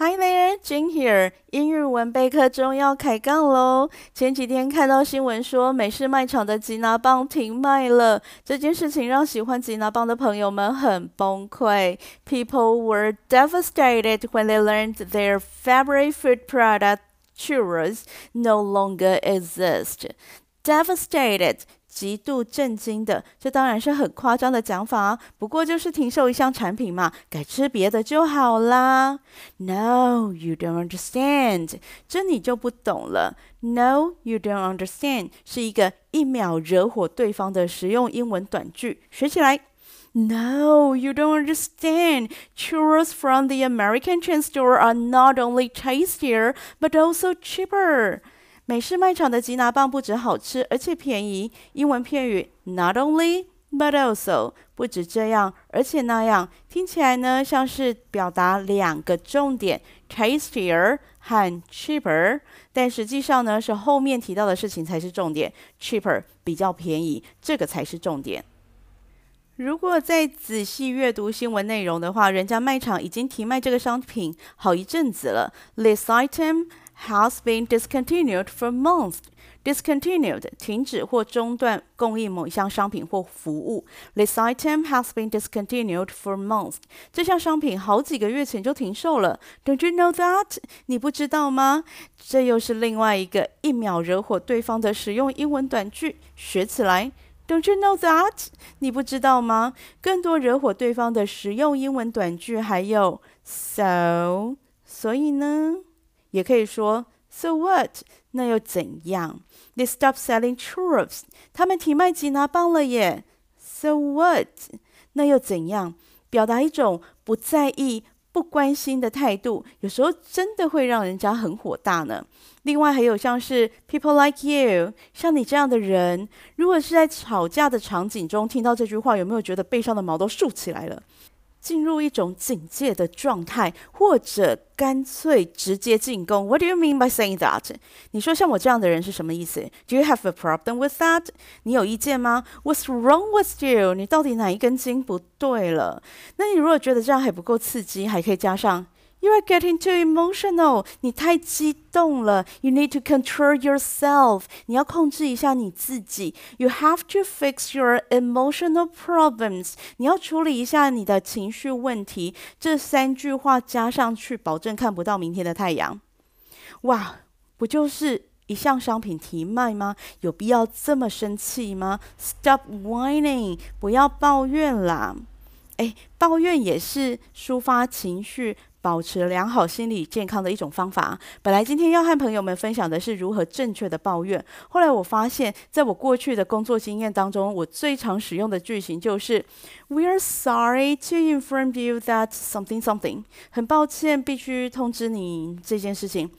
Hi there, Jing here. 英语文备课中要开杠喽！前几天看到新闻说，美式卖场的吉拿棒停卖了，这件事情让喜欢吉拿棒的朋友们很崩溃。People were devastated when they learned their favorite food product, churros, no longer exist. Devastated. 极度震惊的，这当然是很夸张的讲法啊。不过就是停售一项产品嘛，改吃别的就好啦。No, you don't understand，这你就不懂了。No, you don't understand 是一个一秒惹火对方的实用英文短句，学起来。No, you don't understand. Churros from the American chain store are not only tastier, but also cheaper. 美式卖场的吉拿棒不止好吃，而且便宜。英文片语 not only but also 不止这样，而且那样，听起来呢像是表达两个重点：tastier 和 cheaper。但实际上呢是后面提到的事情才是重点，cheaper 比较便宜，这个才是重点。如果再仔细阅读新闻内容的话，人家卖场已经停卖这个商品好一阵子了。This item has been discontinued for months. Discontinued 停止或中断供应某一项商品或服务。This item has been discontinued for months. 这项商品好几个月前就停售了。Don't you know that? 你不知道吗？这又是另外一个一秒惹火对方的实用英文短句，学起来。Don't you know that? 你不知道吗？更多惹火对方的实用英文短句还有 so，所以呢？也可以说，So what？那又怎样？They stop selling churros。他们停卖吉拿棒了耶。So what？那又怎样？表达一种不在意、不关心的态度，有时候真的会让人家很火大呢。另外还有像是 People like you，像你这样的人，如果是在吵架的场景中听到这句话，有没有觉得背上的毛都竖起来了？进入一种警戒的状态，或者干脆直接进攻。What do you mean by saying that？你说像我这样的人是什么意思？Do you have a problem with that？你有意见吗？What's wrong with you？你到底哪一根筋不对了？那你如果觉得这样还不够刺激，还可以加上。You are getting too emotional. 你太激动了。You need to control yourself. 你要控制一下你自己。You have to fix your emotional problems. 你要处理一下你的情绪问题。这三句话加上去，保证看不到明天的太阳。哇，不就是一项商品提卖吗？有必要这么生气吗？Stop whining. 不要抱怨啦。哎，抱怨也是抒发情绪。保持良好心理健康的一种方法。本来今天要和朋友们分享的是如何正确的抱怨，后来我发现，在我过去的工作经验当中，我最常使用的句型就是 "We are sorry to inform you that something something"，很抱歉，必须通知你这件事情。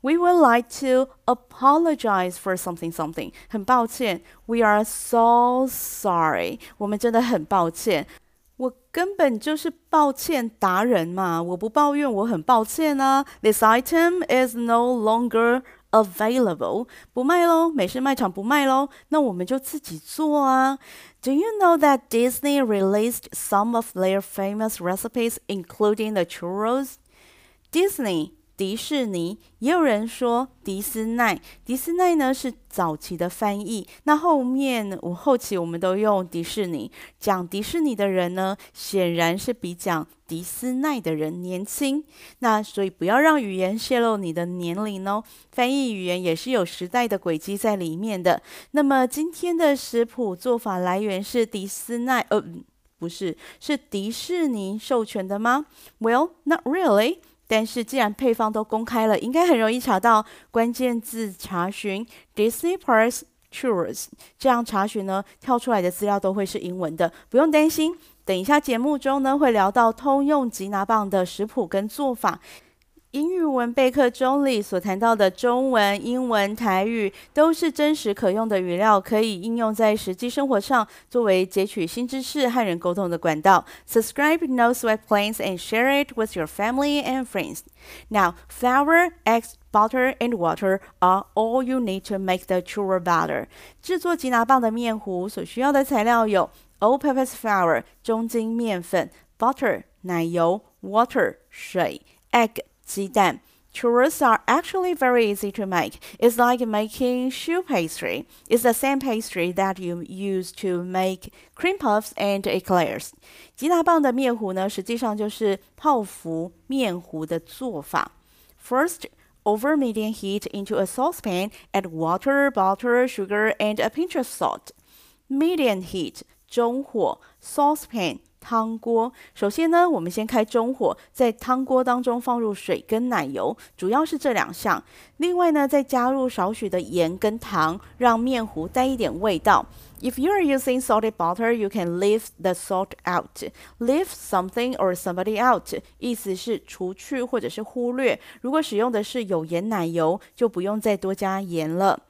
We would like to apologize for something something，很抱歉。We are so sorry，我们真的很抱歉。我根本就是抱歉达人嘛！我不抱怨，我很抱歉啊。This item is no longer available，不卖喽，美式卖场不卖喽，那我们就自己做啊。Do you know that Disney released some of their famous recipes, including the churros? Disney。 迪士尼，也有人说迪斯奈。迪斯奈呢是早期的翻译，那后面我后期我们都用迪士尼。讲迪士尼的人呢，显然是比讲迪斯奈的人年轻。那所以不要让语言泄露你的年龄哦。翻译语言也是有时代的轨迹在里面的。那么今天的食谱做法来源是迪斯奈，呃，不是，是迪士尼授权的吗？Well, not really. 但是既然配方都公开了，应该很容易查到。关键字查询 Disney Parks Churros，这样查询呢，跳出来的资料都会是英文的，不用担心。等一下节目中呢，会聊到通用吉拿棒的食谱跟做法。英语文备课中里所谈到的中文、英文、台语都是真实可用的语料，可以应用在实际生活上，作为截取新知识和人沟通的管道。Subscribe No Sweat Plans and share it with your family and friends. Now, flour, eggs, butter, and water are all you need to make the churro batter. 制作吉拿棒的面糊所需要的材料有：all-purpose flour 中筋面粉、butter 奶油、water 水、egg 鸡蛋。Churros are actually very easy to make. It's like making choux pastry. It's the same pastry that you use to make cream puffs and eclairs. 吉拿棒的面糊呢，实际上就是泡芙面糊的做法。First, over medium heat into a saucepan, add water, butter, sugar, and a pinch of salt. Medium heat 中火，saucepan 汤锅。首先呢，我们先开中火，在汤锅当中放入水跟奶油，主要是这两项。另外呢，再加入少许的盐跟糖，让面糊带一点味道。If you are using salted butter, you can leave the salt out. Leave something or somebody out，意思是除去或者是忽略。如果使用的是有盐奶油，就不用再多加盐了。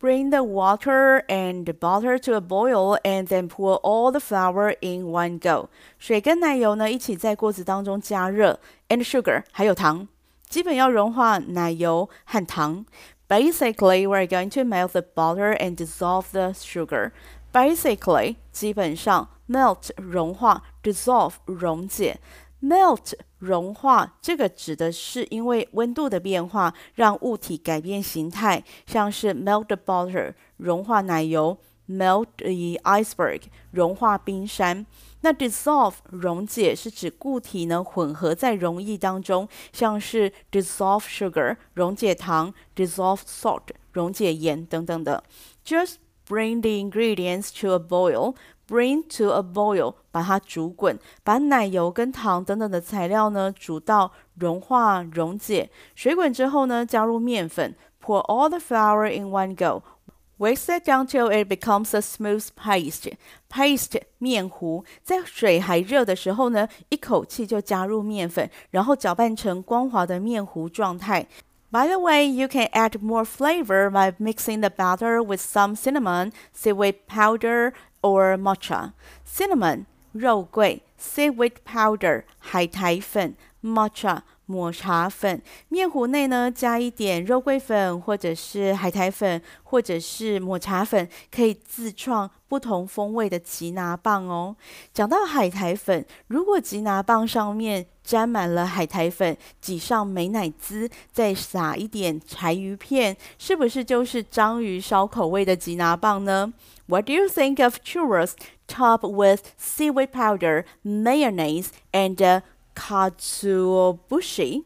Bring the water and the butter to a boil and then pour all the flour in one go. 水跟奶油呢，一起在锅子当中加热，and sugar 还有糖，基本要融化奶油和糖。Basically, we're going to melt the butter and dissolve the sugar. Basically，基本上，melt 融化，dissolve 溶解。 Melt 融化，这个指的是因为温度的变化，让物体改变形态，像是 melt the butter 融化奶油，melt the iceberg 融化冰山。那 dissolve 溶解是指固体呢混合在溶液当中，像是 dissolve sugar 溶解糖，dissolve salt 溶解盐等等的。Just bring the ingredients to a boil。Bring to a boil，把它煮滚，把奶油跟糖等等的材料呢煮到融化溶解。水滚之后呢，加入面粉，Pour all the flour in one go。Whisk it down till it becomes a smooth paste。Paste 面糊，在水还热的时候呢，一口气就加入面粉，然后搅拌成光滑的面糊状态。By the way, you can add more flavor by mixing the batter with some cinnamon, seaweed powder, or matcha. Cinnamon 肉桂，seaweed powder 海苔粉，matcha 抹茶粉。面糊内呢加一点肉桂粉，或者是海苔粉，或者是抹茶粉，可以自创不同风味的吉拿棒哦。讲到海苔粉，如果吉拿棒上面沾满了海苔粉，挤上美乃滋，再撒一点柴鱼片，是不是就是章鱼烧口味的吉拿棒呢？What do you think of churros topped with seaweed powder, mayonnaise, and katsuobushi?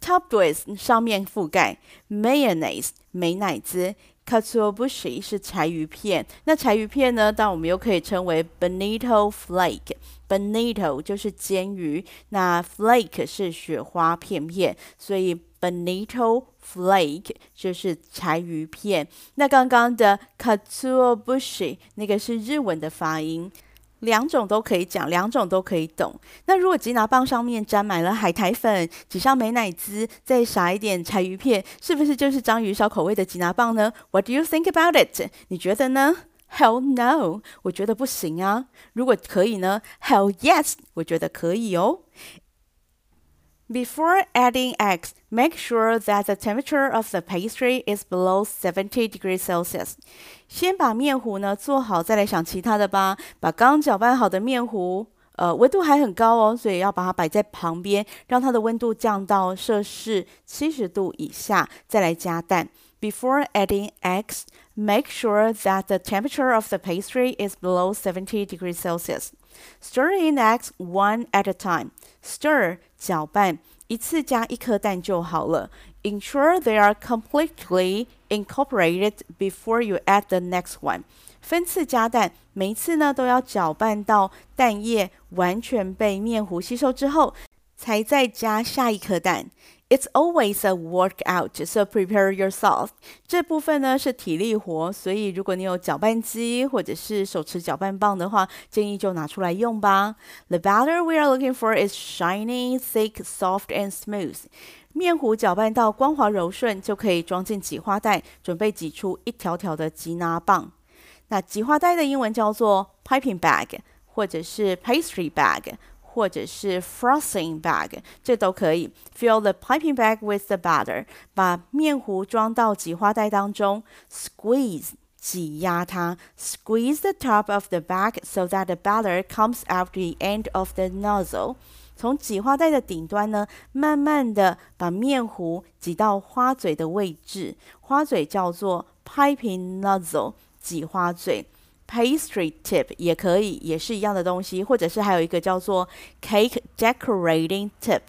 Topped with 上面覆盖 mayonnaise 美乃滋。Katsuobushi 是柴鱼片，那柴鱼片呢？但我们又可以称为 bonito flake。bonito 就是煎鱼，那 flake 是雪花片片，所以 bonito flake 就是柴鱼片。那刚刚的 Katsuobushi 那个是日文的发音。两种都可以讲，两种都可以懂。那如果吉拿棒上面沾满了海苔粉，挤上美乃滋，再撒一点柴鱼片，是不是就是章鱼烧口味的吉拿棒呢？What do you think about it？你觉得呢？Hell no！我觉得不行啊。如果可以呢？Hell yes！我觉得可以哦。Before adding eggs, make sure that the temperature of the pastry is below 70 degrees Celsius. 先把面糊呢做好，再来想其他的吧。把刚搅拌好的面糊，呃，温度还很高哦，所以要把它摆在旁边，让它的温度降到摄氏七十度以下，再来加蛋。Before adding eggs, make sure that the temperature of the pastry is below 70 degrees Celsius. Stir in eggs one at a time. Stir 搅拌，一次加一颗蛋就好了。Ensure they are completely incorporated before you add the next one. 分次加蛋，每一次呢都要搅拌到蛋液完全被面糊吸收之后，才再加下一颗蛋。 It's always a workout, so prepare yourself. 这部分呢是体力活，所以如果你有搅拌机或者是手持搅拌棒的话，建议就拿出来用吧。The batter we are looking for is shiny, thick, soft, and smooth. 面糊搅拌到光滑柔顺，就可以装进挤花袋，准备挤出一条条的吉拿棒。那挤花袋的英文叫做 piping bag，或者是 pastry bag。或者是 frosting bag，这都可以。Fill the piping bag with the batter，把面糊装到挤花袋当中。Squeeze，挤压它。Squeeze the top of the bag so that the batter comes out the end of the nozzle。从挤花袋的顶端呢，慢慢的把面糊挤到花嘴的位置。花嘴叫做 piping nozzle，挤花嘴。Pastry tip 也可以，也是一样的东西，或者是还有一个叫做 cake decorating tip。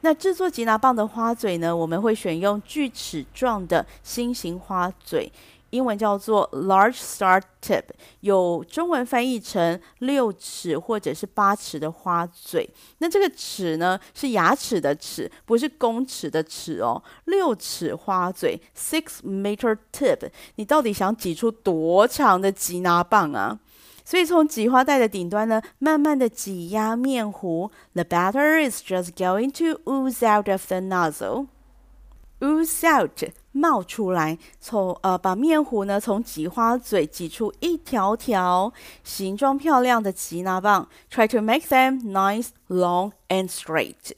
那制作吉拿棒的花嘴呢，我们会选用锯齿状的心形花嘴。英文叫做 large star tip，有中文翻译成六齿或者是八齿的花嘴。那这个齿呢，是牙齿的齿，不是公齿的齿哦。六齿花嘴 six meter tip，你到底想挤出多长的吉拿棒啊？所以从挤花袋的顶端呢，慢慢的挤压面糊。The batter is just going to ooze out of the nozzle. Ooze out。冒出来，从呃把面糊呢从挤花嘴挤出一条条形状漂亮的吉拿棒。Try to make them nice, long and straight。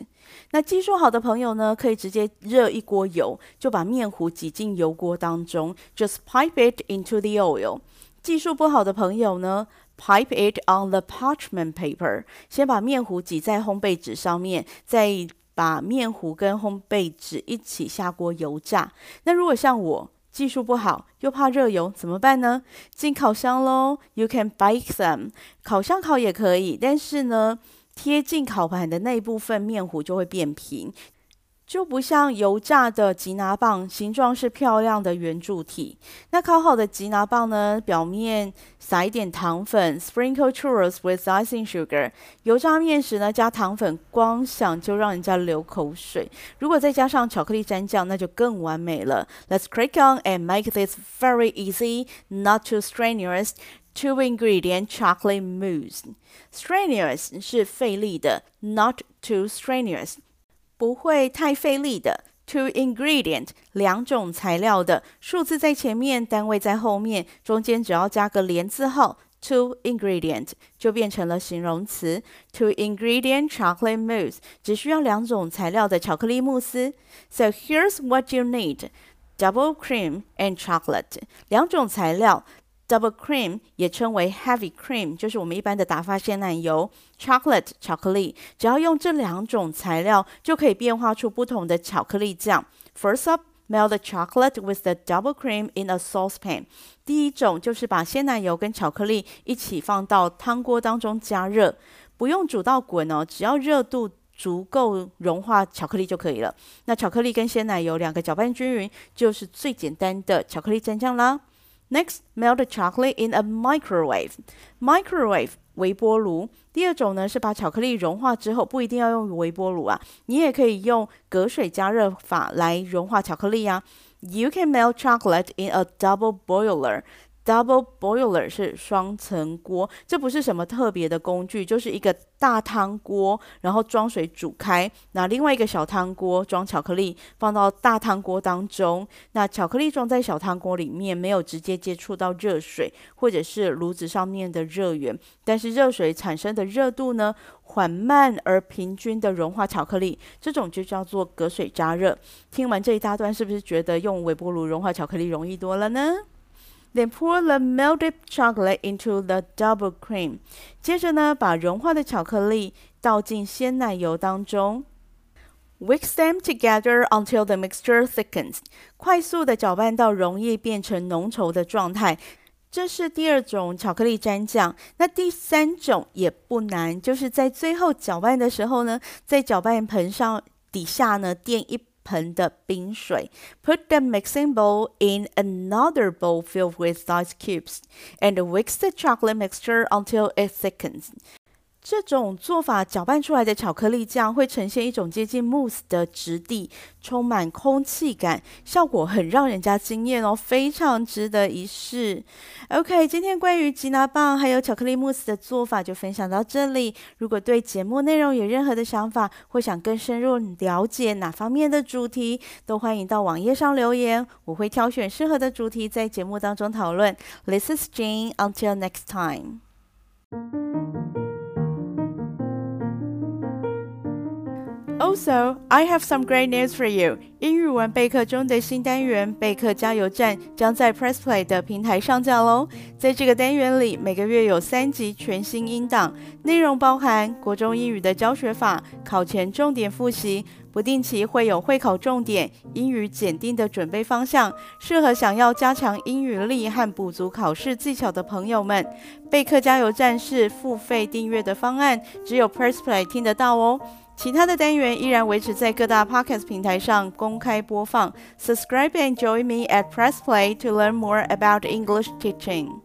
那技术好的朋友呢，可以直接热一锅油，就把面糊挤进油锅当中，just pipe it into the oil。技术不好的朋友呢，pipe it on the parchment paper，先把面糊挤在烘焙纸上面，再。把面糊跟烘焙纸一起下锅油炸。那如果像我技术不好又怕热油怎么办呢？进烤箱喽！You can bake them，烤箱烤也可以，但是呢，贴近烤盘的那一部分面糊就会变平。就不像油炸的吉拿棒，形状是漂亮的圆柱体。那烤好的吉拿棒呢，表面撒一点糖粉，sprinkle churros with icing sugar。油炸面时呢，加糖粉，光想就让人家流口水。如果再加上巧克力蘸酱，那就更完美了。Let's crack on and make this very easy, not too strenuous. Two ingredient chocolate mousse. Strenuous 是费力的，not too strenuous。不会太费力的，two ingredient 两种材料的，数字在前面，单位在后面，中间只要加个连字号，two ingredient 就变成了形容词。two ingredient chocolate mousse 只需要两种材料的巧克力慕斯。So here's what you need: double cream and chocolate 两种材料。Double cream 也称为 heavy cream，就是我们一般的打发鲜奶油。Chocolate 巧克力，只要用这两种材料，就可以变化出不同的巧克力酱。First up, melt the chocolate with the double cream in a saucepan。第一种就是把鲜奶油跟巧克力一起放到汤锅当中加热，不用煮到滚哦，只要热度足够融化巧克力就可以了。那巧克力跟鲜奶油两个搅拌均匀，就是最简单的巧克力蘸酱啦。Next, melt chocolate in a microwave. Microwave 微波炉。第二种呢是把巧克力融化之后，不一定要用微波炉啊，你也可以用隔水加热法来融化巧克力啊。You can melt chocolate in a double boiler. Double boiler 是双层锅，这不是什么特别的工具，就是一个大汤锅，然后装水煮开，那另外一个小汤锅装巧克力，放到大汤锅当中，那巧克力装在小汤锅里面，没有直接接触到热水或者是炉子上面的热源，但是热水产生的热度呢，缓慢而平均的融化巧克力，这种就叫做隔水加热。听完这一大段，是不是觉得用微波炉融化巧克力容易多了呢？Then pour the melted chocolate into the double cream。接着呢，把融化的巧克力倒进鲜奶油当中。Whisk them together until the mixture thickens。快速的搅拌到容易变成浓稠的状态。这是第二种巧克力蘸酱。那第三种也不难，就是在最后搅拌的时候呢，在搅拌盆上底下呢垫一 盆的冰水，Put the mixing bowl in another bowl filled with ice cubes, and whisk the chocolate mixture until it thickens. 这种做法搅拌出来的巧克力酱会呈现一种接近慕斯的质地，充满空气感，效果很让人家惊艳哦，非常值得一试。OK，今天关于吉拿棒还有巧克力慕斯的做法就分享到这里。如果对节目内容有任何的想法，或想更深入了解哪方面的主题，都欢迎到网页上留言，我会挑选适合的主题在节目当中讨论。This is Jane. Until next time. So, I have some great news for you. 英语文备课中的新单元备课加油站将在 Press Play 的平台上架喽。在这个单元里，每个月有三集全新音档，内容包含国中英语的教学法、考前重点复习，不定期会有会考重点、英语检定的准备方向，适合想要加强英语力和补足考试技巧的朋友们。备课加油站是付费订阅的方案，只有 Press Play 听得到哦。其他的单元依然维持在各大 Podcast 平台上公开播放。Subscribe and join me at Press Play to learn more about English teaching.